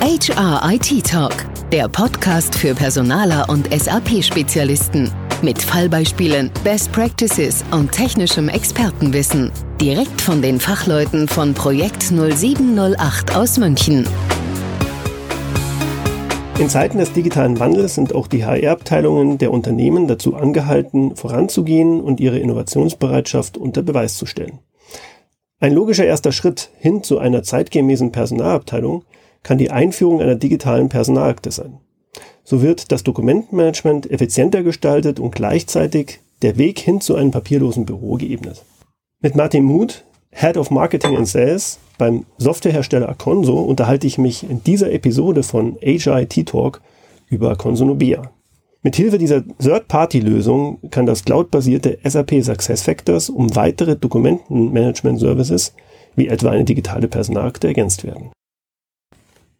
HR IT Talk, der Podcast für Personaler und SAP-Spezialisten. Mit Fallbeispielen, Best Practices und technischem Expertenwissen. Direkt von den Fachleuten von Projekt 0708 aus München. In Zeiten des digitalen Wandels sind auch die HR-Abteilungen der Unternehmen dazu angehalten, voranzugehen und ihre Innovationsbereitschaft unter Beweis zu stellen. Ein logischer erster Schritt hin zu einer zeitgemäßen Personalabteilung kann die Einführung einer digitalen Personalakte sein. So wird das Dokumentenmanagement effizienter gestaltet und gleichzeitig der Weg hin zu einem papierlosen Büro geebnet. Mit Martin Muth, Head of Marketing and Sales beim Softwarehersteller Aconso, unterhalte ich mich in dieser Episode von HIT Talk über Aconso Nubia. Mithilfe dieser Third-Party-Lösung kann das cloud-basierte SAP SuccessFactors um weitere Dokumentenmanagement-Services wie etwa eine digitale Personalakte ergänzt werden.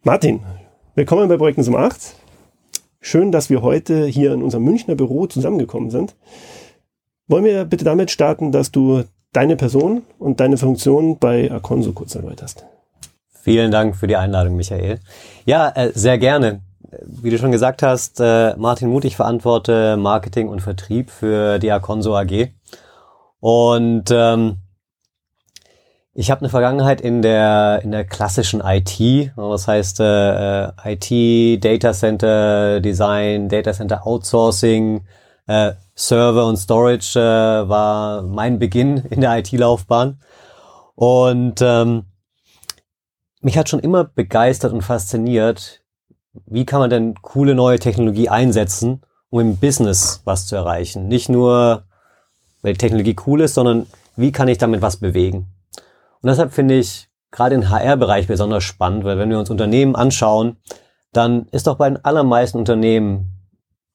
Martin, willkommen bei Projekt Nummer 8. Schön, dass wir heute hier in unserem Münchner Büro zusammengekommen sind. Wollen wir bitte damit starten, dass du deine Person und deine Funktion bei Aconso kurz erläuterst? Vielen Dank für die Einladung, Michael. Ja, äh, sehr gerne. Wie du schon gesagt hast, äh, Martin Muth, ich verantworte Marketing und Vertrieb für die Aconso AG. Und ähm, ich habe eine Vergangenheit in der in der klassischen IT, das heißt äh, IT, Data Center Design, Data Center Outsourcing, äh, Server und Storage äh, war mein Beginn in der IT-Laufbahn und ähm, mich hat schon immer begeistert und fasziniert, wie kann man denn coole neue Technologie einsetzen, um im Business was zu erreichen. Nicht nur, weil Technologie cool ist, sondern wie kann ich damit was bewegen. Und deshalb finde ich gerade den HR-Bereich besonders spannend, weil wenn wir uns Unternehmen anschauen, dann ist doch bei den allermeisten Unternehmen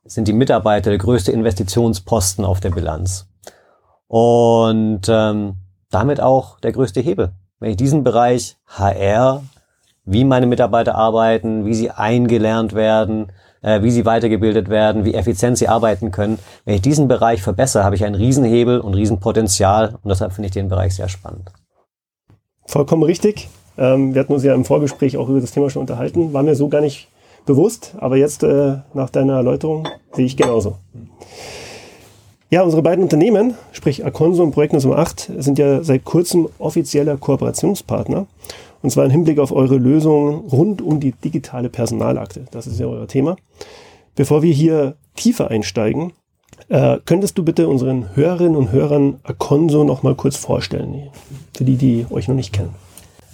sind die Mitarbeiter der größte Investitionsposten auf der Bilanz. Und ähm, damit auch der größte Hebel. Wenn ich diesen Bereich HR, wie meine Mitarbeiter arbeiten, wie sie eingelernt werden, äh, wie sie weitergebildet werden, wie effizient sie arbeiten können, wenn ich diesen Bereich verbessere, habe ich einen Riesenhebel und Riesenpotenzial und deshalb finde ich den Bereich sehr spannend. Vollkommen richtig. Ähm, wir hatten uns ja im Vorgespräch auch über das Thema schon unterhalten. War mir so gar nicht bewusst, aber jetzt äh, nach deiner Erläuterung sehe ich genauso. Ja, unsere beiden Unternehmen, sprich Aconso und Projekt Nummer 8, sind ja seit kurzem offizieller Kooperationspartner. Und zwar im Hinblick auf eure Lösung rund um die digitale Personalakte. Das ist ja euer Thema. Bevor wir hier tiefer einsteigen, äh, könntest du bitte unseren Hörerinnen und Hörern Aconso noch mal kurz vorstellen, für die, die euch noch nicht kennen?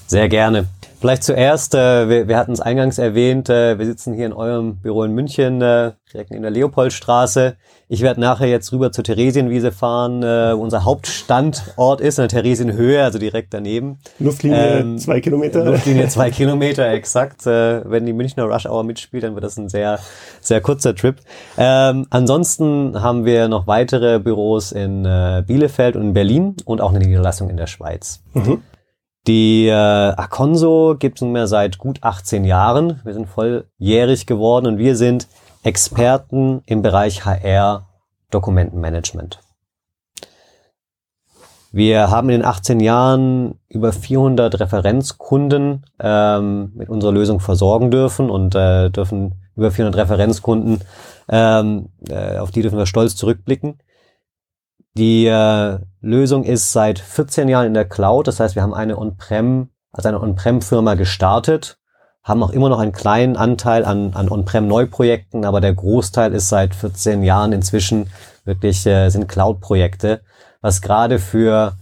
Sehr gerne. Vielleicht zuerst, äh, wir, wir hatten es eingangs erwähnt, äh, wir sitzen hier in eurem Büro in München, äh, direkt in der Leopoldstraße. Ich werde nachher jetzt rüber zur Theresienwiese fahren, äh, wo unser Hauptstandort ist, in der Theresienhöhe, also direkt daneben. Luftlinie ähm, zwei Kilometer. Luftlinie zwei Kilometer, exakt. Äh, wenn die Münchner Rush Hour mitspielt, dann wird das ein sehr, sehr kurzer Trip. Ähm, ansonsten haben wir noch weitere Büros in äh, Bielefeld und in Berlin und auch eine Niederlassung in der Schweiz. Mhm. Die äh, Aconso gibt es nunmehr seit gut 18 Jahren. Wir sind volljährig geworden und wir sind Experten im Bereich HR Dokumentenmanagement. Wir haben in den 18 Jahren über 400 Referenzkunden ähm, mit unserer Lösung versorgen dürfen und äh, dürfen über 400 Referenzkunden, ähm, äh, auf die dürfen wir stolz zurückblicken. Die äh, Lösung ist seit 14 Jahren in der Cloud. Das heißt, wir haben eine On-Prem, also eine On-Prem-Firma gestartet, haben auch immer noch einen kleinen Anteil an, an On-Prem-Neuprojekten, aber der Großteil ist seit 14 Jahren inzwischen wirklich äh, sind Cloud-Projekte, was gerade für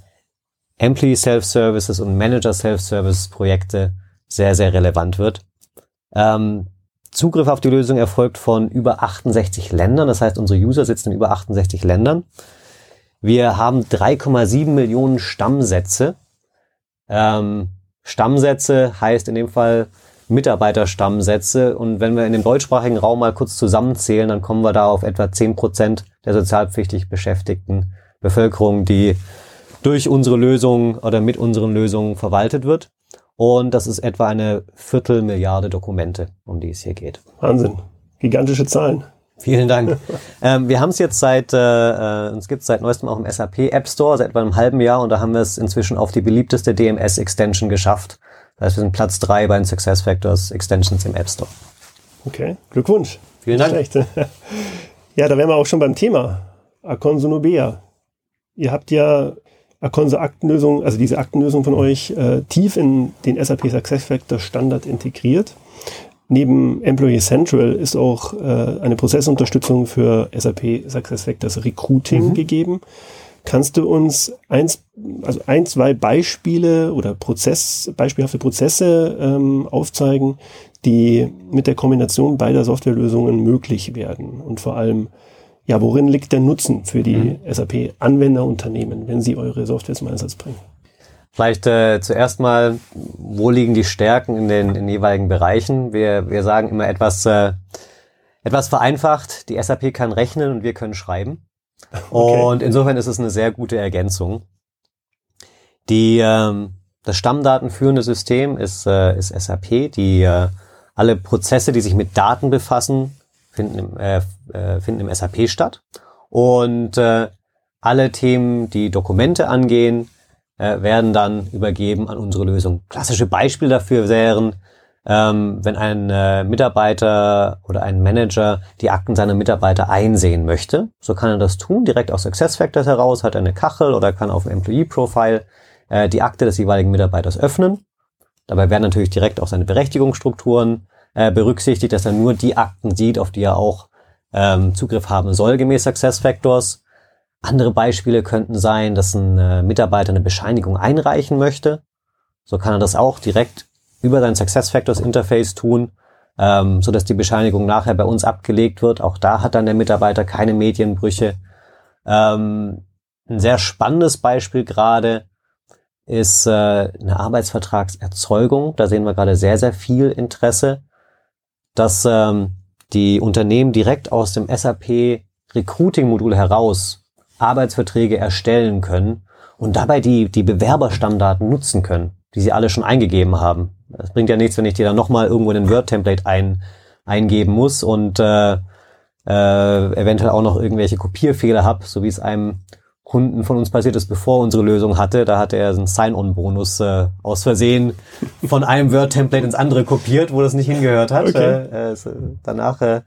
Employee Self-Services und Manager Self-Service Projekte sehr, sehr relevant wird. Ähm, Zugriff auf die Lösung erfolgt von über 68 Ländern. Das heißt, unsere User sitzen in über 68 Ländern. Wir haben 3,7 Millionen Stammsätze. Ähm, Stammsätze heißt in dem Fall Mitarbeiterstammsätze. Und wenn wir in dem deutschsprachigen Raum mal kurz zusammenzählen, dann kommen wir da auf etwa 10 Prozent der sozialpflichtig beschäftigten Bevölkerung, die durch unsere Lösung oder mit unseren Lösungen verwaltet wird. Und das ist etwa eine Viertelmilliarde Dokumente, um die es hier geht. Wahnsinn. Gigantische Zahlen. Vielen Dank. ähm, wir haben es jetzt seit, äh, äh uns gibt es seit neuestem auch im SAP App Store, seit etwa einem halben Jahr und da haben wir es inzwischen auf die beliebteste DMS-Extension geschafft. Das heißt, wir sind Platz drei bei den Success Factors Extensions im App Store. Okay, Glückwunsch. Vielen Dank. Schlecht. ja, da wären wir auch schon beim Thema. Akonso Nubea. Ihr habt ja Akonso Aktenlösung, also diese Aktenlösung von euch, äh, tief in den SAP SuccessFactors Standard integriert. Neben Employee Central ist auch äh, eine Prozessunterstützung für SAP SuccessFactors Recruiting mhm. gegeben. Kannst du uns eins, also ein, zwei Beispiele oder Prozess, beispielhafte Prozesse ähm, aufzeigen, die mit der Kombination beider Softwarelösungen möglich werden? Und vor allem, ja, worin liegt der Nutzen für die mhm. SAP-Anwenderunternehmen, wenn sie eure Software zum Einsatz bringen? Vielleicht äh, zuerst mal, wo liegen die Stärken in den, in den jeweiligen Bereichen? Wir, wir sagen immer etwas, äh, etwas vereinfacht, die SAP kann rechnen und wir können schreiben. Okay. Und insofern ist es eine sehr gute Ergänzung. Die, ähm, das stammdatenführende System ist, äh, ist SAP. Die äh, alle Prozesse, die sich mit Daten befassen, finden im, äh, äh, finden im SAP statt. Und äh, alle Themen, die Dokumente angehen, äh, werden dann übergeben an unsere Lösung. Klassische Beispiele dafür wären ähm, wenn ein äh, Mitarbeiter oder ein Manager die Akten seiner Mitarbeiter einsehen möchte. So kann er das tun, direkt aus SuccessFactors heraus, hat eine Kachel oder kann auf dem Employee Profile äh, die Akte des jeweiligen Mitarbeiters öffnen. Dabei werden natürlich direkt auch seine Berechtigungsstrukturen äh, berücksichtigt, dass er nur die Akten sieht, auf die er auch ähm, Zugriff haben soll gemäß SuccessFactors. Andere Beispiele könnten sein, dass ein äh, Mitarbeiter eine Bescheinigung einreichen möchte. So kann er das auch direkt über sein SuccessFactors Interface tun, ähm, so dass die Bescheinigung nachher bei uns abgelegt wird. Auch da hat dann der Mitarbeiter keine Medienbrüche. Ähm, ein sehr spannendes Beispiel gerade ist äh, eine Arbeitsvertragserzeugung. Da sehen wir gerade sehr, sehr viel Interesse, dass ähm, die Unternehmen direkt aus dem SAP Recruiting-Modul heraus Arbeitsverträge erstellen können und dabei die, die Bewerberstammdaten nutzen können, die sie alle schon eingegeben haben. Das bringt ja nichts, wenn ich dir dann nochmal irgendwo in ein Word-Template ein, eingeben muss und äh, äh, eventuell auch noch irgendwelche Kopierfehler habe, so wie es einem Kunden von uns passiert ist, bevor unsere Lösung hatte. Da hatte er einen Sign-on-Bonus äh, aus Versehen von einem Word-Template ins andere kopiert, wo das nicht hingehört hat. Okay. Äh, äh, danach äh,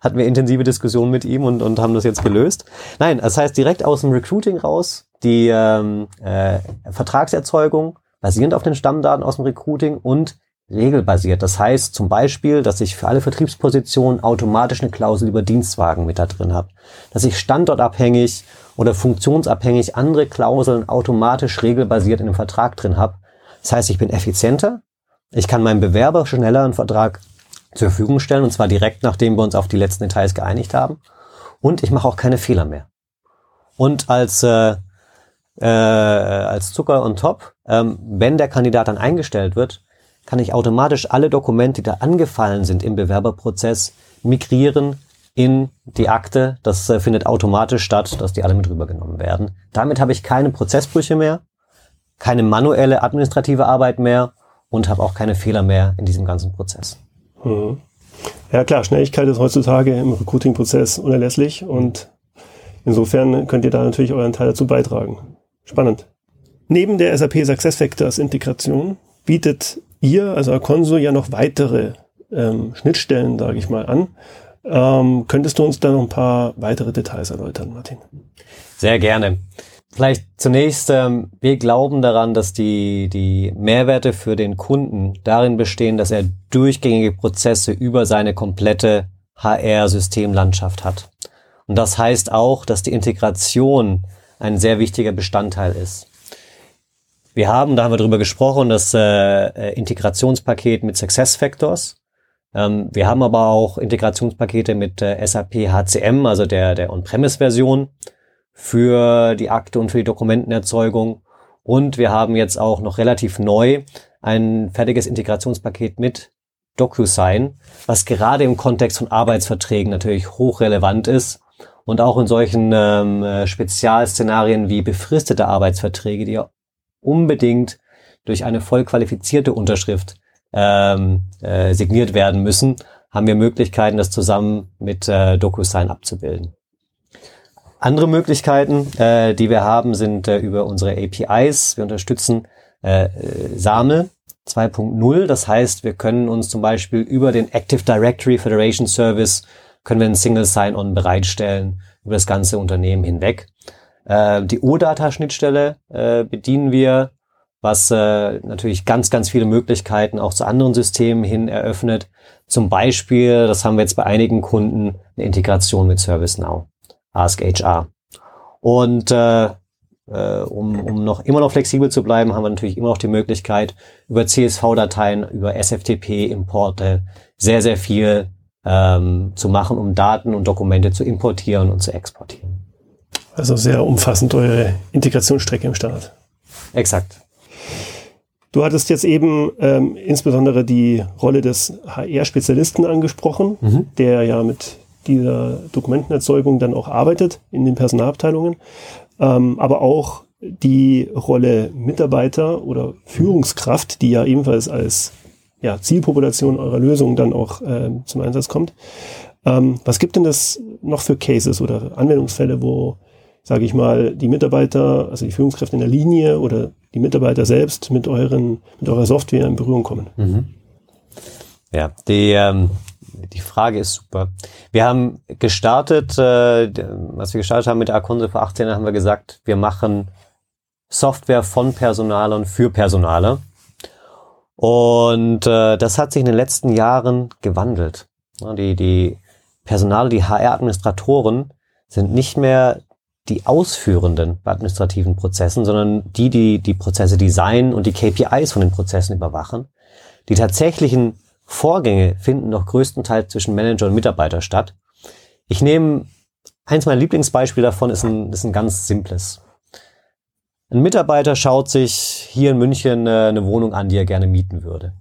hatten wir intensive Diskussionen mit ihm und, und haben das jetzt gelöst. Nein, das heißt direkt aus dem Recruiting raus die ähm, äh, Vertragserzeugung basierend auf den Stammdaten aus dem Recruiting und regelbasiert. Das heißt zum Beispiel, dass ich für alle Vertriebspositionen automatisch eine Klausel über Dienstwagen mit da drin habe. Dass ich standortabhängig oder funktionsabhängig andere Klauseln automatisch regelbasiert in dem Vertrag drin habe. Das heißt, ich bin effizienter. Ich kann meinem Bewerber schneller einen Vertrag zur Verfügung stellen und zwar direkt nachdem wir uns auf die letzten Details geeinigt haben. Und ich mache auch keine Fehler mehr. Und als äh, äh, als Zucker und Top. Ähm, wenn der Kandidat dann eingestellt wird, kann ich automatisch alle Dokumente, die da angefallen sind im Bewerberprozess, migrieren in die Akte. Das äh, findet automatisch statt, dass die alle mit rübergenommen werden. Damit habe ich keine Prozessbrüche mehr, keine manuelle administrative Arbeit mehr und habe auch keine Fehler mehr in diesem ganzen Prozess. Mhm. Ja klar, Schnelligkeit ist heutzutage im Recruiting-Prozess unerlässlich und insofern könnt ihr da natürlich euren Teil dazu beitragen. Spannend. Neben der SAP SuccessFactors Integration bietet ihr, also Aconso, ja noch weitere ähm, Schnittstellen, sage ich mal, an. Ähm, könntest du uns da noch ein paar weitere Details erläutern, Martin? Sehr gerne. Vielleicht zunächst, ähm, wir glauben daran, dass die, die Mehrwerte für den Kunden darin bestehen, dass er durchgängige Prozesse über seine komplette HR-Systemlandschaft hat. Und das heißt auch, dass die Integration ein sehr wichtiger Bestandteil ist. Wir haben, da haben wir drüber gesprochen, das äh, äh Integrationspaket mit Success Factors. Ähm, wir haben aber auch Integrationspakete mit äh, SAP HCM, also der, der On-Premise-Version für die Akte und für die Dokumentenerzeugung. Und wir haben jetzt auch noch relativ neu ein fertiges Integrationspaket mit DocuSign, was gerade im Kontext von Arbeitsverträgen natürlich hochrelevant ist und auch in solchen ähm, äh, Spezialszenarien wie befristete Arbeitsverträge, die ja unbedingt durch eine voll qualifizierte Unterschrift ähm, äh, signiert werden müssen, haben wir Möglichkeiten, das zusammen mit äh, DocuSign abzubilden. Andere Möglichkeiten, äh, die wir haben, sind äh, über unsere APIs. Wir unterstützen äh, SAML, 2.0. Das heißt, wir können uns zum Beispiel über den Active Directory Federation Service können wir ein Single Sign-On bereitstellen über das ganze Unternehmen hinweg. Äh, die OData-Schnittstelle äh, bedienen wir, was äh, natürlich ganz, ganz viele Möglichkeiten auch zu anderen Systemen hin eröffnet. Zum Beispiel, das haben wir jetzt bei einigen Kunden, eine Integration mit ServiceNow, Ask HR. Und äh, äh, um, um noch immer noch flexibel zu bleiben, haben wir natürlich immer noch die Möglichkeit, über CSV-Dateien, über SFTP-Importe sehr, sehr viel ähm, zu machen, um Daten und Dokumente zu importieren und zu exportieren. Also sehr umfassend eure Integrationsstrecke im Standard. Exakt. Du hattest jetzt eben ähm, insbesondere die Rolle des HR-Spezialisten angesprochen, mhm. der ja mit dieser Dokumentenerzeugung dann auch arbeitet in den Personalabteilungen, ähm, aber auch die Rolle Mitarbeiter oder Führungskraft, die ja ebenfalls als ja, Zielpopulation eurer Lösung dann auch ähm, zum Einsatz kommt. Ähm, was gibt denn das noch für Cases oder Anwendungsfälle, wo sage ich mal, die Mitarbeiter, also die Führungskräfte in der Linie oder die Mitarbeiter selbst mit euren, mit eurer Software in Berührung kommen. Mhm. Ja, die, ähm, die Frage ist super. Wir haben gestartet, äh, was wir gestartet haben mit der Akonso vor 18 Jahren, haben wir gesagt, wir machen Software von Personalern für Personaler. Und äh, das hat sich in den letzten Jahren gewandelt. Die, die Personale, die HR-Administratoren sind nicht mehr die Ausführenden bei administrativen Prozessen, sondern die, die die Prozesse designen und die KPIs von den Prozessen überwachen. Die tatsächlichen Vorgänge finden noch größtenteils zwischen Manager und Mitarbeiter statt. Ich nehme eins meiner Lieblingsbeispiele davon ist ein, ist ein ganz simples. Ein Mitarbeiter schaut sich hier in München äh, eine Wohnung an, die er gerne mieten würde.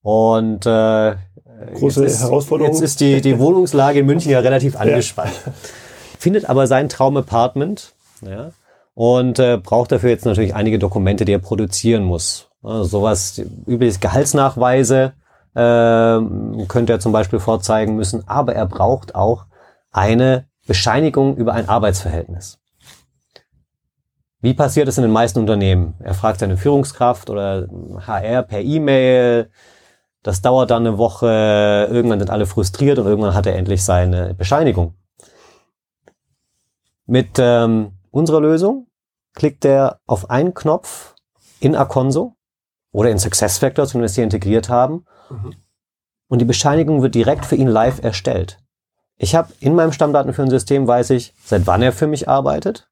Und äh, Große jetzt ist, Herausforderung. Jetzt ist die, die Wohnungslage in München ja relativ angespannt. Ja findet aber sein Traumapartment ja, und äh, braucht dafür jetzt natürlich einige Dokumente, die er produzieren muss. Also sowas, übrigens Gehaltsnachweise äh, könnte er zum Beispiel vorzeigen müssen, aber er braucht auch eine Bescheinigung über ein Arbeitsverhältnis. Wie passiert es in den meisten Unternehmen? Er fragt seine Führungskraft oder HR per E-Mail. Das dauert dann eine Woche. Irgendwann sind alle frustriert und irgendwann hat er endlich seine Bescheinigung. Mit ähm, unserer Lösung klickt er auf einen Knopf in Aconso oder in SuccessFactors, wenn wir es hier integriert haben. Mhm. Und die Bescheinigung wird direkt für ihn live erstellt. Ich habe in meinem Stammdatenführungssystem weiß ich, seit wann er für mich arbeitet.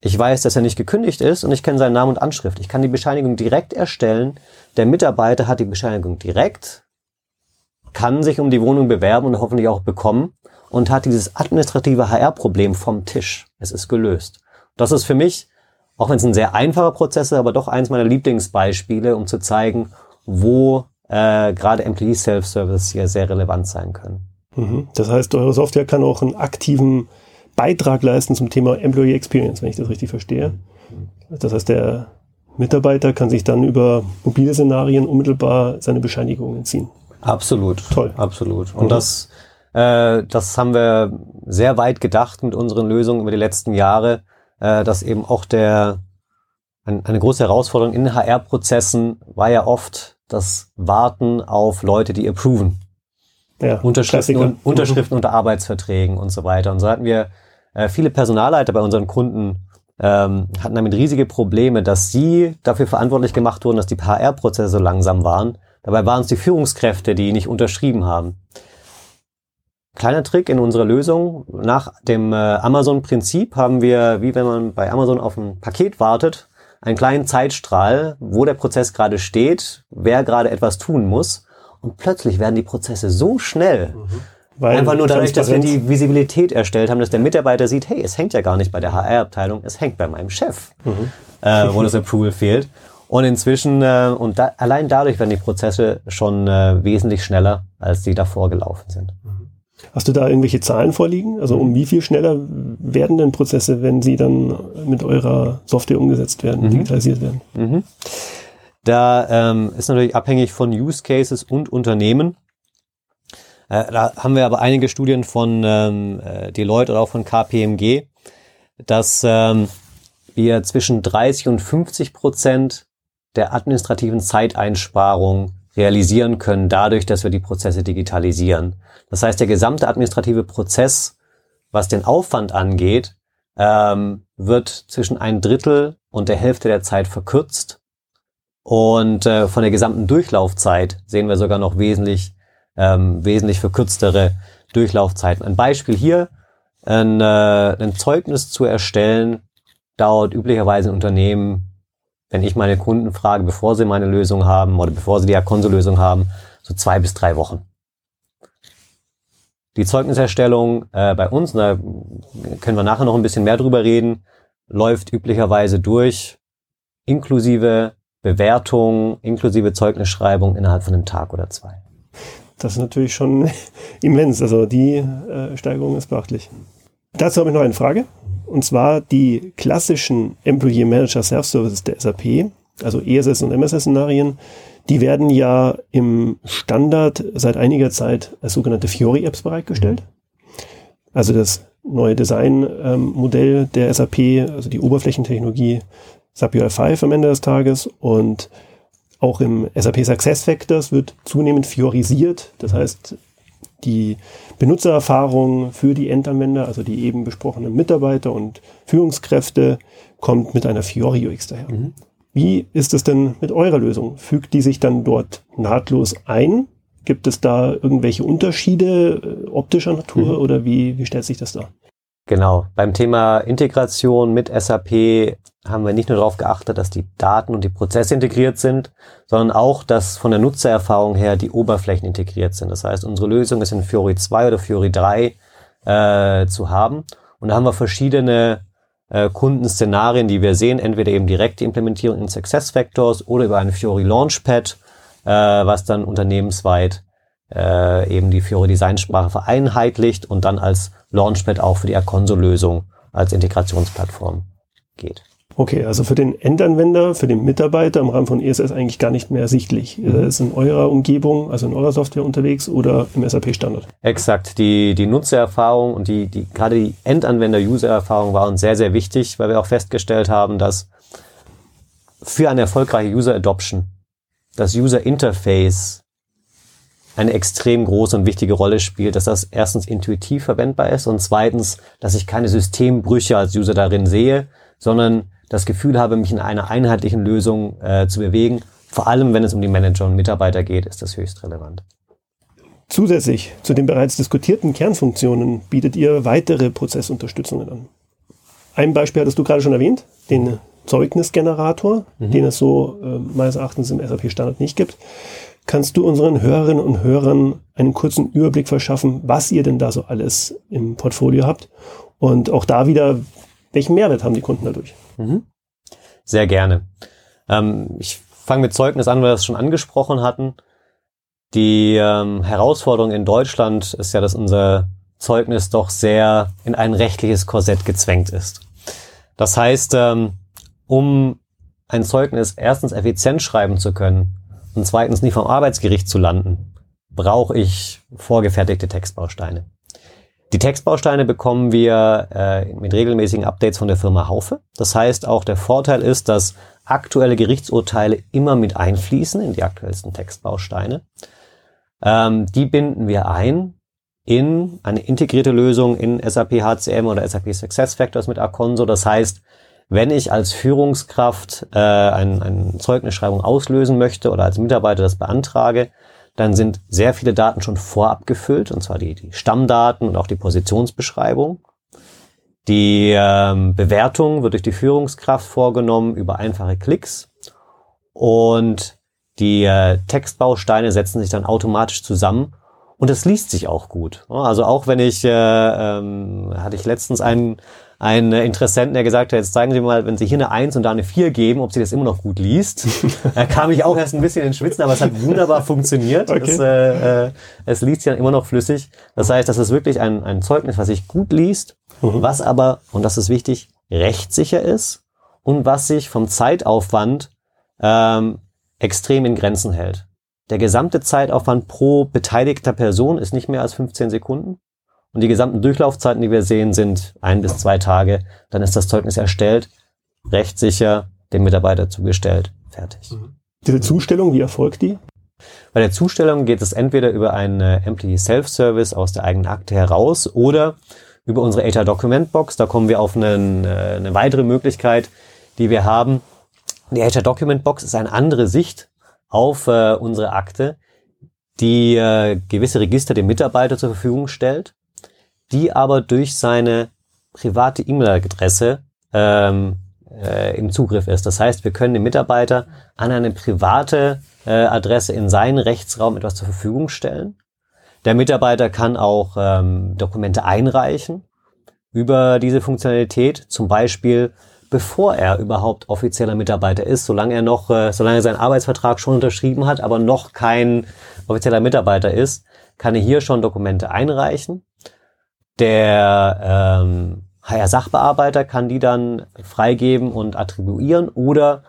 Ich weiß, dass er nicht gekündigt ist und ich kenne seinen Namen und Anschrift. Ich kann die Bescheinigung direkt erstellen. Der Mitarbeiter hat die Bescheinigung direkt, kann sich um die Wohnung bewerben und hoffentlich auch bekommen und hat dieses administrative HR-Problem vom Tisch. Es ist gelöst. Das ist für mich, auch wenn es ein sehr einfacher Prozess ist, aber doch eins meiner Lieblingsbeispiele, um zu zeigen, wo äh, gerade Employee Self-Service hier sehr relevant sein können. Mhm. Das heißt, eure Software kann auch einen aktiven Beitrag leisten zum Thema Employee Experience, wenn ich das richtig verstehe. Das heißt, der Mitarbeiter kann sich dann über mobile Szenarien unmittelbar seine Bescheinigungen ziehen. Absolut. Toll. Absolut. Und mhm. das äh, das haben wir sehr weit gedacht mit unseren Lösungen über die letzten Jahre, äh, dass eben auch der ein, eine große Herausforderung in HR-Prozessen war ja oft das Warten auf Leute, die approven. Ja, Unterschriften, und, Unterschriften unter Arbeitsverträgen und so weiter. Und so hatten wir äh, viele Personalleiter bei unseren Kunden, ähm, hatten damit riesige Probleme, dass sie dafür verantwortlich gemacht wurden, dass die HR-Prozesse so langsam waren. Dabei waren es die Führungskräfte, die nicht unterschrieben haben. Kleiner Trick in unserer Lösung. Nach dem äh, Amazon-Prinzip haben wir, wie wenn man bei Amazon auf ein Paket wartet, einen kleinen Zeitstrahl, wo der Prozess gerade steht, wer gerade etwas tun muss. Und plötzlich werden die Prozesse so schnell, mhm. Weil Einfach nur dadurch, dass wir die Visibilität erstellt haben, dass der Mitarbeiter sieht, hey, es hängt ja gar nicht bei der HR-Abteilung, es hängt bei meinem Chef, mhm. äh, wo das Approval fehlt. Und inzwischen, äh, und da, allein dadurch werden die Prozesse schon äh, wesentlich schneller, als die davor gelaufen sind. Hast du da irgendwelche Zahlen vorliegen? Also um wie viel schneller werden denn Prozesse, wenn sie dann mit eurer Software umgesetzt werden, mhm. digitalisiert werden? Mhm. Da ähm, ist natürlich abhängig von Use Cases und Unternehmen. Äh, da haben wir aber einige Studien von ähm, äh, Deloitte oder auch von KPMG, dass ähm, wir zwischen 30 und 50 Prozent der administrativen Zeiteinsparung realisieren können, dadurch, dass wir die Prozesse digitalisieren. Das heißt, der gesamte administrative Prozess, was den Aufwand angeht, ähm, wird zwischen ein Drittel und der Hälfte der Zeit verkürzt. Und äh, von der gesamten Durchlaufzeit sehen wir sogar noch wesentlich, ähm, wesentlich verkürztere Durchlaufzeiten. Ein Beispiel hier, ein, äh, ein Zeugnis zu erstellen, dauert üblicherweise ein Unternehmen, wenn ich meine Kunden frage, bevor sie meine Lösung haben oder bevor sie die Akonso-Lösung haben, so zwei bis drei Wochen. Die Zeugniserstellung äh, bei uns, da können wir nachher noch ein bisschen mehr drüber reden, läuft üblicherweise durch, inklusive Bewertung, inklusive Zeugnisschreibung innerhalb von einem Tag oder zwei. Das ist natürlich schon immens. Also die äh, Steigerung ist beachtlich. Dazu habe ich noch eine Frage. Und zwar die klassischen Employee Manager Self-Services der SAP, also ESS und MSS-Szenarien, die werden ja im Standard seit einiger Zeit als sogenannte Fiori-Apps bereitgestellt. Also das neue Designmodell ähm, der SAP, also die Oberflächentechnologie SAP UI5 am Ende des Tages und auch im SAP Success Factors wird zunehmend fiorisiert. Das heißt, die Benutzererfahrung für die Endanwender, also die eben besprochenen Mitarbeiter und Führungskräfte, kommt mit einer Fiori UX daher. Mhm. Wie ist es denn mit eurer Lösung? Fügt die sich dann dort nahtlos ein? Gibt es da irgendwelche Unterschiede äh, optischer Natur mhm. oder wie, wie stellt sich das dar? Genau. Beim Thema Integration mit SAP haben wir nicht nur darauf geachtet, dass die Daten und die Prozesse integriert sind, sondern auch, dass von der Nutzererfahrung her die Oberflächen integriert sind. Das heißt, unsere Lösung ist in Fiori 2 oder Fiori 3 äh, zu haben. Und da haben wir verschiedene äh, Kundenszenarien, die wir sehen, entweder eben direkt die Implementierung in SuccessFactors oder über eine Fiori Launchpad, äh, was dann unternehmensweit äh, eben die Fiori Designsprache vereinheitlicht und dann als Launchpad auch für die Aconso-Lösung als Integrationsplattform geht. Okay, also für den Endanwender, für den Mitarbeiter im Rahmen von ESS eigentlich gar nicht mehr ersichtlich. Mhm. Ist in eurer Umgebung, also in eurer Software unterwegs oder im SAP-Standard? Exakt. Die, die Nutzererfahrung und die, die, gerade die Endanwender-User-Erfahrung war uns sehr, sehr wichtig, weil wir auch festgestellt haben, dass für eine erfolgreiche User-Adoption das User-Interface eine extrem große und wichtige Rolle spielt, dass das erstens intuitiv verwendbar ist und zweitens, dass ich keine Systembrüche als User darin sehe, sondern das Gefühl habe, mich in einer einheitlichen Lösung äh, zu bewegen. Vor allem, wenn es um die Manager und Mitarbeiter geht, ist das höchst relevant. Zusätzlich zu den bereits diskutierten Kernfunktionen bietet ihr weitere Prozessunterstützungen an. Ein Beispiel hattest du gerade schon erwähnt, den Zeugnisgenerator, mhm. den es so äh, meines Erachtens im SAP-Standard nicht gibt. Kannst du unseren Hörerinnen und Hörern einen kurzen Überblick verschaffen, was ihr denn da so alles im Portfolio habt? Und auch da wieder, welchen Mehrwert haben die Kunden dadurch? Mhm. Sehr gerne. Ähm, ich fange mit Zeugnis an, weil wir das schon angesprochen hatten. Die ähm, Herausforderung in Deutschland ist ja, dass unser Zeugnis doch sehr in ein rechtliches Korsett gezwängt ist. Das heißt, ähm, um ein Zeugnis erstens effizient schreiben zu können und zweitens nicht vom Arbeitsgericht zu landen, brauche ich vorgefertigte Textbausteine. Die Textbausteine bekommen wir äh, mit regelmäßigen Updates von der Firma Haufe. Das heißt, auch der Vorteil ist, dass aktuelle Gerichtsurteile immer mit einfließen in die aktuellsten Textbausteine. Ähm, die binden wir ein in eine integrierte Lösung in SAP HCM oder SAP SuccessFactors mit Aconso. Das heißt, wenn ich als Führungskraft äh, ein, eine Zeugnisschreibung auslösen möchte oder als Mitarbeiter das beantrage, dann sind sehr viele Daten schon vorab gefüllt, und zwar die, die Stammdaten und auch die Positionsbeschreibung. Die ähm, Bewertung wird durch die Führungskraft vorgenommen über einfache Klicks und die äh, Textbausteine setzen sich dann automatisch zusammen und es liest sich auch gut. Also auch wenn ich, äh, ähm, hatte ich letztens einen einen Interessenten, der gesagt hat, jetzt zeigen Sie mal, wenn Sie hier eine 1 und da eine 4 geben, ob sie das immer noch gut liest. da kam ich auch erst ein bisschen ins Schwitzen, aber es hat wunderbar funktioniert. Okay. Es, äh, äh, es liest ja immer noch flüssig. Das heißt, das ist wirklich ein, ein Zeugnis, was sich gut liest, mhm. was aber, und das ist wichtig, rechtssicher ist und was sich vom Zeitaufwand ähm, extrem in Grenzen hält. Der gesamte Zeitaufwand pro beteiligter Person ist nicht mehr als 15 Sekunden. Und die gesamten Durchlaufzeiten, die wir sehen, sind ein bis zwei Tage. Dann ist das Zeugnis erstellt, rechtssicher dem Mitarbeiter zugestellt, fertig. Mhm. Diese Zustellung, wie erfolgt die? Bei der Zustellung geht es entweder über einen äh, Employee Self-Service aus der eigenen Akte heraus oder über unsere HR Document Box. Da kommen wir auf einen, äh, eine weitere Möglichkeit, die wir haben. Die HR Document Box ist eine andere Sicht auf äh, unsere Akte, die äh, gewisse Register dem Mitarbeiter zur Verfügung stellt, die aber durch seine private E-Mail-Adresse ähm, äh, im Zugriff ist. Das heißt, wir können dem Mitarbeiter an eine private äh, Adresse in seinen Rechtsraum etwas zur Verfügung stellen. Der Mitarbeiter kann auch ähm, Dokumente einreichen über diese Funktionalität, zum Beispiel bevor er überhaupt offizieller Mitarbeiter ist, solange er noch, äh, solange er seinen Arbeitsvertrag schon unterschrieben hat, aber noch kein offizieller Mitarbeiter ist, kann er hier schon Dokumente einreichen. Der ähm, HR-Sachbearbeiter kann die dann freigeben und attribuieren oder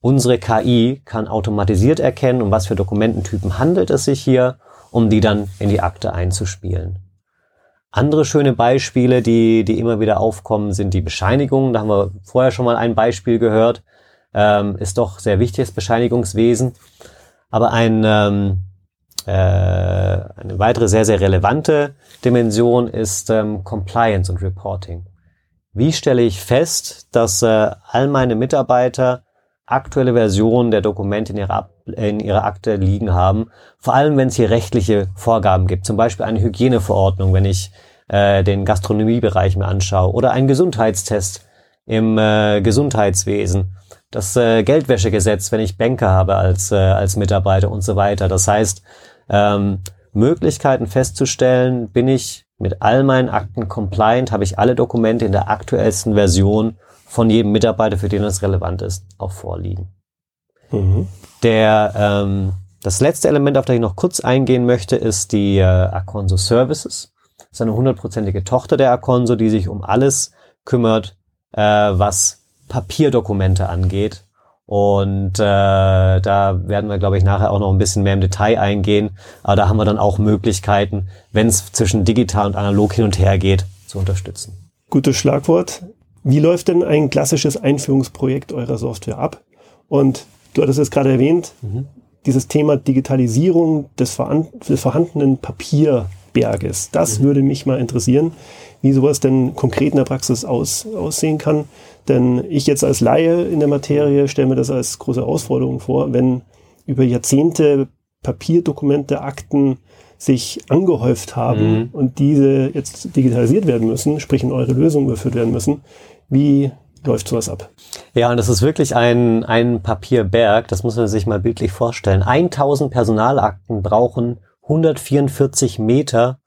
unsere KI kann automatisiert erkennen, um was für Dokumententypen handelt es sich hier, um die dann in die Akte einzuspielen. Andere schöne Beispiele, die, die immer wieder aufkommen, sind die Bescheinigungen. Da haben wir vorher schon mal ein Beispiel gehört. Ähm, ist doch sehr wichtiges Bescheinigungswesen. Aber ein, ähm, äh, eine weitere sehr, sehr relevante Dimension ist ähm, Compliance und Reporting. Wie stelle ich fest, dass äh, all meine Mitarbeiter aktuelle Versionen der Dokumente in ihrer, in ihrer Akte liegen haben, vor allem wenn es hier rechtliche Vorgaben gibt, zum Beispiel eine Hygieneverordnung, wenn ich äh, den Gastronomiebereich mir anschaue, oder einen Gesundheitstest im äh, Gesundheitswesen, das äh, Geldwäschegesetz, wenn ich Banker habe als, äh, als Mitarbeiter und so weiter. Das heißt, ähm, Möglichkeiten festzustellen, bin ich mit all meinen Akten compliant, habe ich alle Dokumente in der aktuellsten Version von jedem Mitarbeiter, für den es relevant ist, auch vorliegen. Mhm. Der, ähm, das letzte Element, auf das ich noch kurz eingehen möchte, ist die äh, Aconso Services. Das ist eine hundertprozentige Tochter der Aconso, die sich um alles kümmert, äh, was Papierdokumente angeht und äh, da werden wir, glaube ich, nachher auch noch ein bisschen mehr im Detail eingehen. Aber da haben wir dann auch Möglichkeiten, wenn es zwischen digital und analog hin und her geht, zu unterstützen. Gutes Schlagwort. Wie läuft denn ein klassisches Einführungsprojekt eurer Software ab? Und du hattest es gerade erwähnt, mhm. dieses Thema Digitalisierung des, vorhandenen Papierberges. Das mhm. würde mich mal interessieren, wie sowas denn konkret in der Praxis aus, aussehen kann. Denn ich jetzt als Laie in der Materie stelle mir das als große Herausforderung vor, wenn über Jahrzehnte Papierdokumente, Akten sich angehäuft haben mhm. und diese jetzt digitalisiert werden müssen, sprich in eure Lösung überführt werden müssen. Wie läuft sowas ab? Ja, und das ist wirklich ein, ein Papierberg, das muss man sich mal bildlich vorstellen. 1000 Personalakten brauchen 144 Meter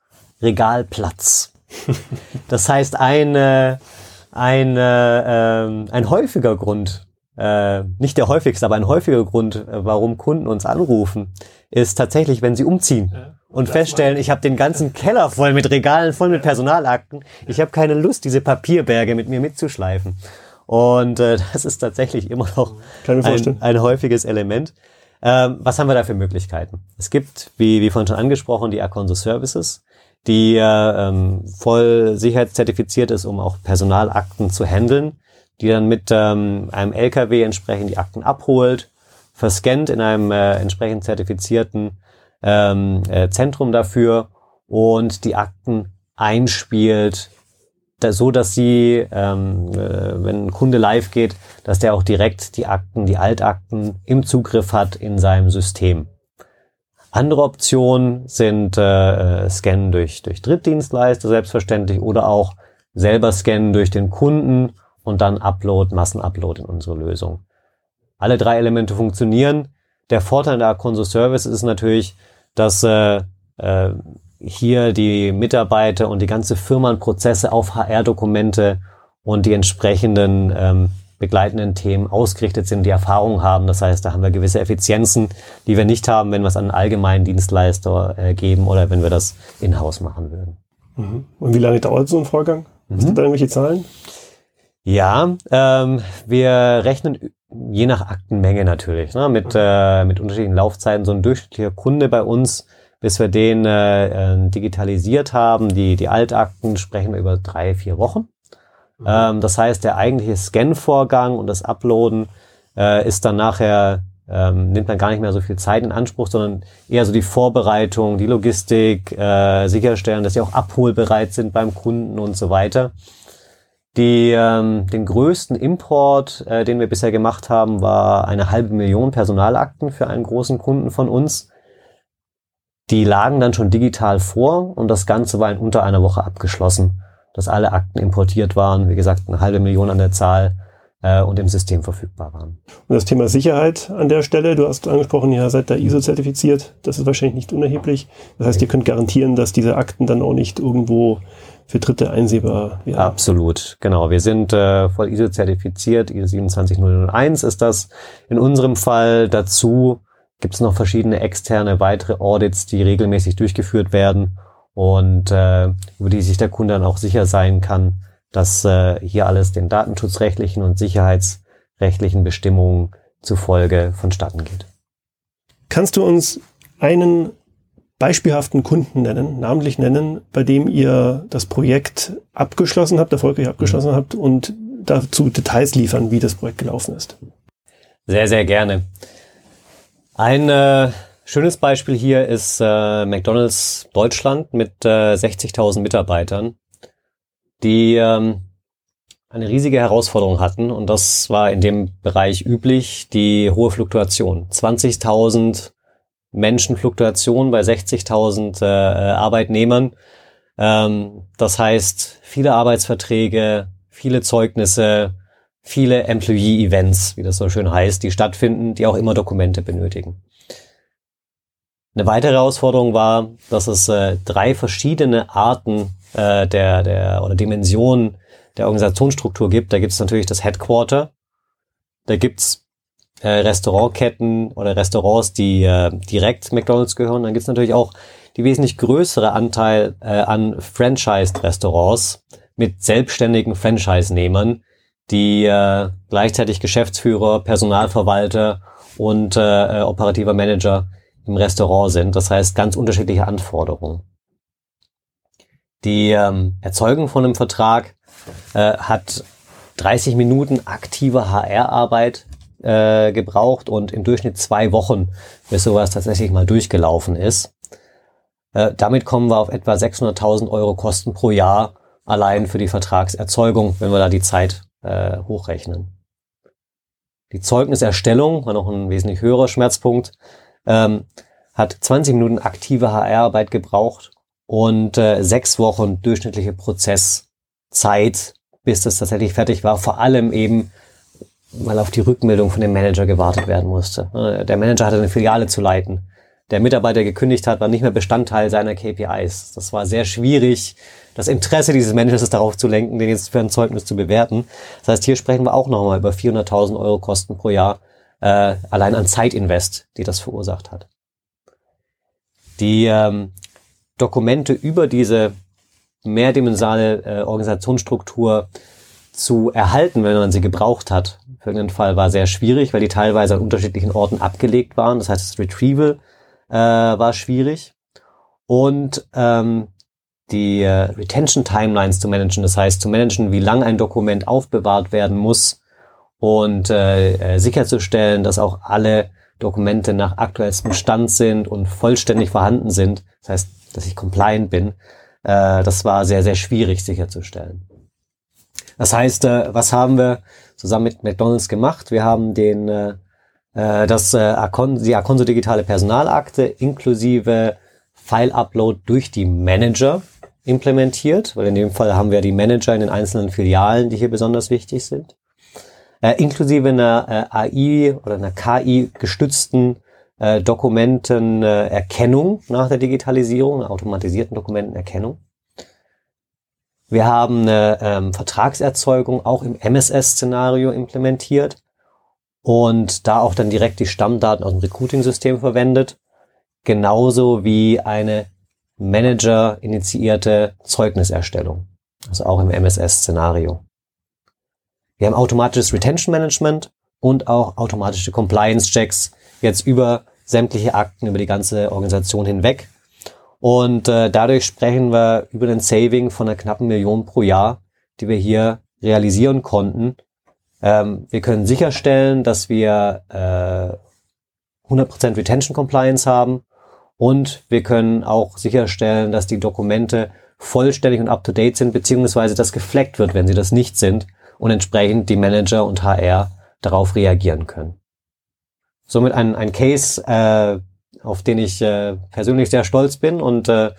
Regalplatz. Das heißt, eine, ein, äh, ähm, ein häufiger Grund, äh, nicht der häufigste, aber ein häufiger Grund, äh, warum Kunden uns anrufen, ist tatsächlich, wenn sie umziehen ja, und feststellen, ich habe den ganzen Keller voll mit Regalen, voll mit Personalakten. Ich habe keine Lust, diese Papierberge mit mir mitzuschleifen. Und äh, das ist tatsächlich immer noch ein, ein häufiges Element. Ähm, was haben wir da für Möglichkeiten? Es gibt, wie, wie vorhin schon angesprochen, die Aconso Services die ähm, voll sicherheitszertifiziert ist, um auch Personalakten zu handeln, die dann mit ähm, einem LKW entsprechend die Akten abholt, verscannt in einem äh, entsprechend zertifizierten ähm, äh, Zentrum dafür und die Akten einspielt, da, so dass sie, ähm, äh, wenn ein Kunde live geht, dass der auch direkt die Akten, die Altakten im Zugriff hat in seinem System. Andere Optionen sind äh, Scannen durch, durch Drittdienstleister selbstverständlich oder auch selber scannen durch den Kunden und dann Upload, Massenupload in unsere Lösung. Alle drei Elemente funktionieren. Der Vorteil der Aconso Service ist natürlich, dass äh, äh, hier die Mitarbeiter und die ganze Firma Prozesse auf HR-Dokumente und die entsprechenden ähm, begleitenden Themen ausgerichtet sind, die Erfahrung haben. Das heißt, da haben wir gewisse Effizienzen, die wir nicht haben, wenn wir es an einen allgemeinen Dienstleister äh, geben oder wenn wir das in-house machen würden. Mhm. Und wie lange dauert so ein Vorgang? Mhm. Hast du da irgendwelche Zahlen? Ja, ähm, wir rechnen je nach Aktenmenge natürlich, ne, mit, äh, mit unterschiedlichen Laufzeiten. So ein durchschnittlicher Kunde bei uns, bis wir den äh, äh digitalisiert haben, die, die Altakten, sprechen wir über drei, vier Wochen. Mhm. Ähm, das heißt, der eigentliche Scan-Vorgang und das Uploaden äh, ist dann nachher, ähm, nimmt dann gar nicht mehr so viel Zeit in Anspruch, sondern eher so die Vorbereitung, die Logistik, äh, sicherstellen, dass sie auch abholbereit sind beim Kunden und so weiter. Die, ähm, den größten Import, äh, den wir bisher gemacht haben, war eine halbe Million Personalakten für einen großen Kunden von uns. Die lagen dann schon digital vor und das Ganze war in unter einer Woche abgeschlossen, dass alle Akten importiert waren, wie gesagt, eine halbe Million an der Zahl äh, und im System verfügbar waren. Und das Thema Sicherheit an der Stelle, du hast angesprochen, ihr seid da ISO zertifiziert, das ist wahrscheinlich nicht unerheblich. Das heißt, ihr könnt garantieren, dass diese Akten dann auch nicht irgendwo für Dritte einsehbar werden. Absolut, genau. Wir sind äh, voll ISO zertifiziert, ISO 27001 ist das in unserem Fall. Dazu gibt es noch verschiedene externe weitere Audits, die regelmäßig durchgeführt werden und äh, über die sich der Kunde dann auch sicher sein kann, dass äh, hier alles den datenschutzrechtlichen und sicherheitsrechtlichen Bestimmungen zufolge vonstatten geht. Kannst du uns einen beispielhaften Kunden nennen, namentlich nennen, bei dem ihr das Projekt abgeschlossen habt, erfolgreich abgeschlossen mhm. habt und dazu Details liefern, wie das Projekt gelaufen ist? Sehr, sehr gerne. Ein äh, schönes Beispiel hier ist äh, McDonald's Deutschland mit äh, 60.000 Mitarbeitern, die ähm, eine riesige Herausforderung hatten und das war in dem Bereich üblich, die hohe Fluktuation. 20.000 Menschenfluktuation bei 60.000 äh, Arbeitnehmern. Ähm, das heißt, viele Arbeitsverträge, viele Zeugnisse, viele Employee-Events, wie das so schön heißt, die stattfinden, die auch immer Dokumente benötigen. Eine weitere Herausforderung war, dass es äh, drei verschiedene Arten äh, der, der oder Dimensionen der Organisationsstruktur gibt. Da gibt es natürlich das Headquarter, da gibt's äh, Restaurantketten oder Restaurants, die äh, direkt McDonald's gehören. Dann gibt's natürlich auch die wesentlich größere Anteil äh, an Franchised-Restaurants mit selbstständigen Franchise-Nehmern, die äh, gleichzeitig Geschäftsführer, Personalverwalter und äh, äh, operativer Manager im Restaurant sind. Das heißt ganz unterschiedliche Anforderungen. Die ähm, Erzeugung von einem Vertrag äh, hat 30 Minuten aktive HR-Arbeit äh, gebraucht und im Durchschnitt zwei Wochen, bis sowas tatsächlich mal durchgelaufen ist. Äh, damit kommen wir auf etwa 600.000 Euro Kosten pro Jahr allein für die Vertragserzeugung, wenn wir da die Zeit äh, hochrechnen. Die Zeugniserstellung war noch ein wesentlich höherer Schmerzpunkt, ähm, hat 20 Minuten aktive HR-Arbeit gebraucht und äh, sechs Wochen durchschnittliche Prozesszeit, bis das tatsächlich fertig war. Vor allem eben, weil auf die Rückmeldung von dem Manager gewartet werden musste. Äh, der Manager hatte eine Filiale zu leiten. Der Mitarbeiter gekündigt hat, war nicht mehr Bestandteil seiner KPIs. Das war sehr schwierig, das Interesse dieses Managers darauf zu lenken, den jetzt für ein Zeugnis zu bewerten. Das heißt, hier sprechen wir auch nochmal über 400.000 Euro Kosten pro Jahr, äh, allein an Zeitinvest, die das verursacht hat. Die ähm, Dokumente über diese mehrdimensionale äh, Organisationsstruktur zu erhalten, wenn man sie gebraucht hat, für irgendeinen Fall war sehr schwierig, weil die teilweise an unterschiedlichen Orten abgelegt waren. Das heißt, das Retrieval äh, war schwierig. Und ähm, die äh, Retention Timelines zu managen, das heißt zu managen, wie lang ein Dokument aufbewahrt werden muss und äh, äh, sicherzustellen, dass auch alle Dokumente nach aktuellstem Stand sind und vollständig vorhanden sind. Das heißt, dass ich compliant bin. Äh, das war sehr, sehr schwierig sicherzustellen. Das heißt, äh, was haben wir zusammen mit McDonald's gemacht? Wir haben den äh, äh das äh, Acon die Aconso digitale Personalakte inklusive File-Upload durch die Manager implementiert, weil in dem Fall haben wir die Manager in den einzelnen Filialen, die hier besonders wichtig sind. Äh, inklusive einer äh, AI oder einer KI gestützten äh, Dokumentenerkennung nach der Digitalisierung, einer automatisierten Dokumentenerkennung. Wir haben eine ähm, Vertragserzeugung auch im MSS-Szenario implementiert und da auch dann direkt die Stammdaten aus dem Recruiting-System verwendet, genauso wie eine Manager-initiierte Zeugniserstellung, also auch im MSS-Szenario. Wir haben automatisches Retention Management und auch automatische Compliance-Checks jetzt über sämtliche Akten, über die ganze Organisation hinweg. Und äh, dadurch sprechen wir über einen Saving von einer knappen Million pro Jahr, die wir hier realisieren konnten, Ähm, wir können sicherstellen, dass wir äh, 100% Retention Compliance haben und wir können auch sicherstellen, dass die Dokumente vollständig und up-to-date sind, beziehungsweise dass gefleckt wird, wenn sie das nicht sind und entsprechend die Manager und HR darauf reagieren können. Somit ein, ein Case, äh, auf den ich äh, persönlich sehr stolz bin und äh,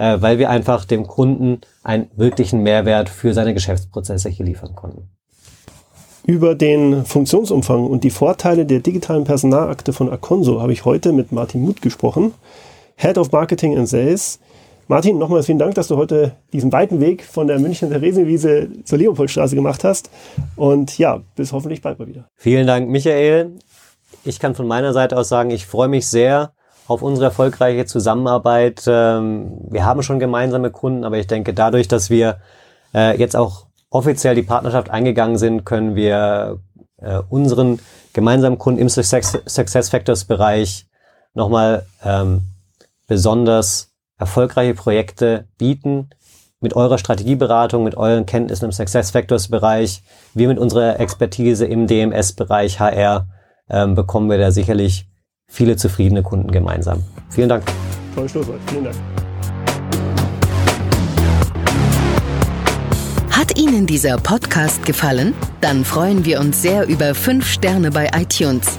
äh, weil wir einfach dem Kunden einen wirklichen Mehrwert für seine Geschäftsprozesse hier liefern konnten. Über den Funktionsumfang und die Vorteile der digitalen Personalakte von Aconso habe ich heute mit Martin Muth gesprochen, Head of Marketing and Sales Martin, nochmals vielen Dank, dass du heute diesen weiten Weg von der Münchner Theresienwiese zur Leopoldstraße gemacht hast. Und ja, bis hoffentlich bald mal wieder. Vielen Dank, Michael. Ich kann von meiner Seite aus sagen, ich freue mich sehr auf unsere erfolgreiche Zusammenarbeit. Ähm, wir haben schon gemeinsame Kunden, aber ich denke, dadurch, dass wir äh, jetzt auch offiziell die Partnerschaft eingegangen sind, können wir äh, unseren gemeinsamen Kunden im Success, Factors Bereich nochmal ähm, besonders erfolgreiche Projekte bieten mit eurer Strategieberatung, mit euren Kenntnissen im Success Factors Bereich, wir mit unserer Expertise im DMS Bereich HR ähm, bekommen wir da sicherlich viele zufriedene Kunden gemeinsam. Vielen Dank. Toll Schlusswort. Vielen Dank. Hat Ihnen dieser Podcast gefallen? Dann freuen wir uns sehr über 5 Sterne bei iTunes.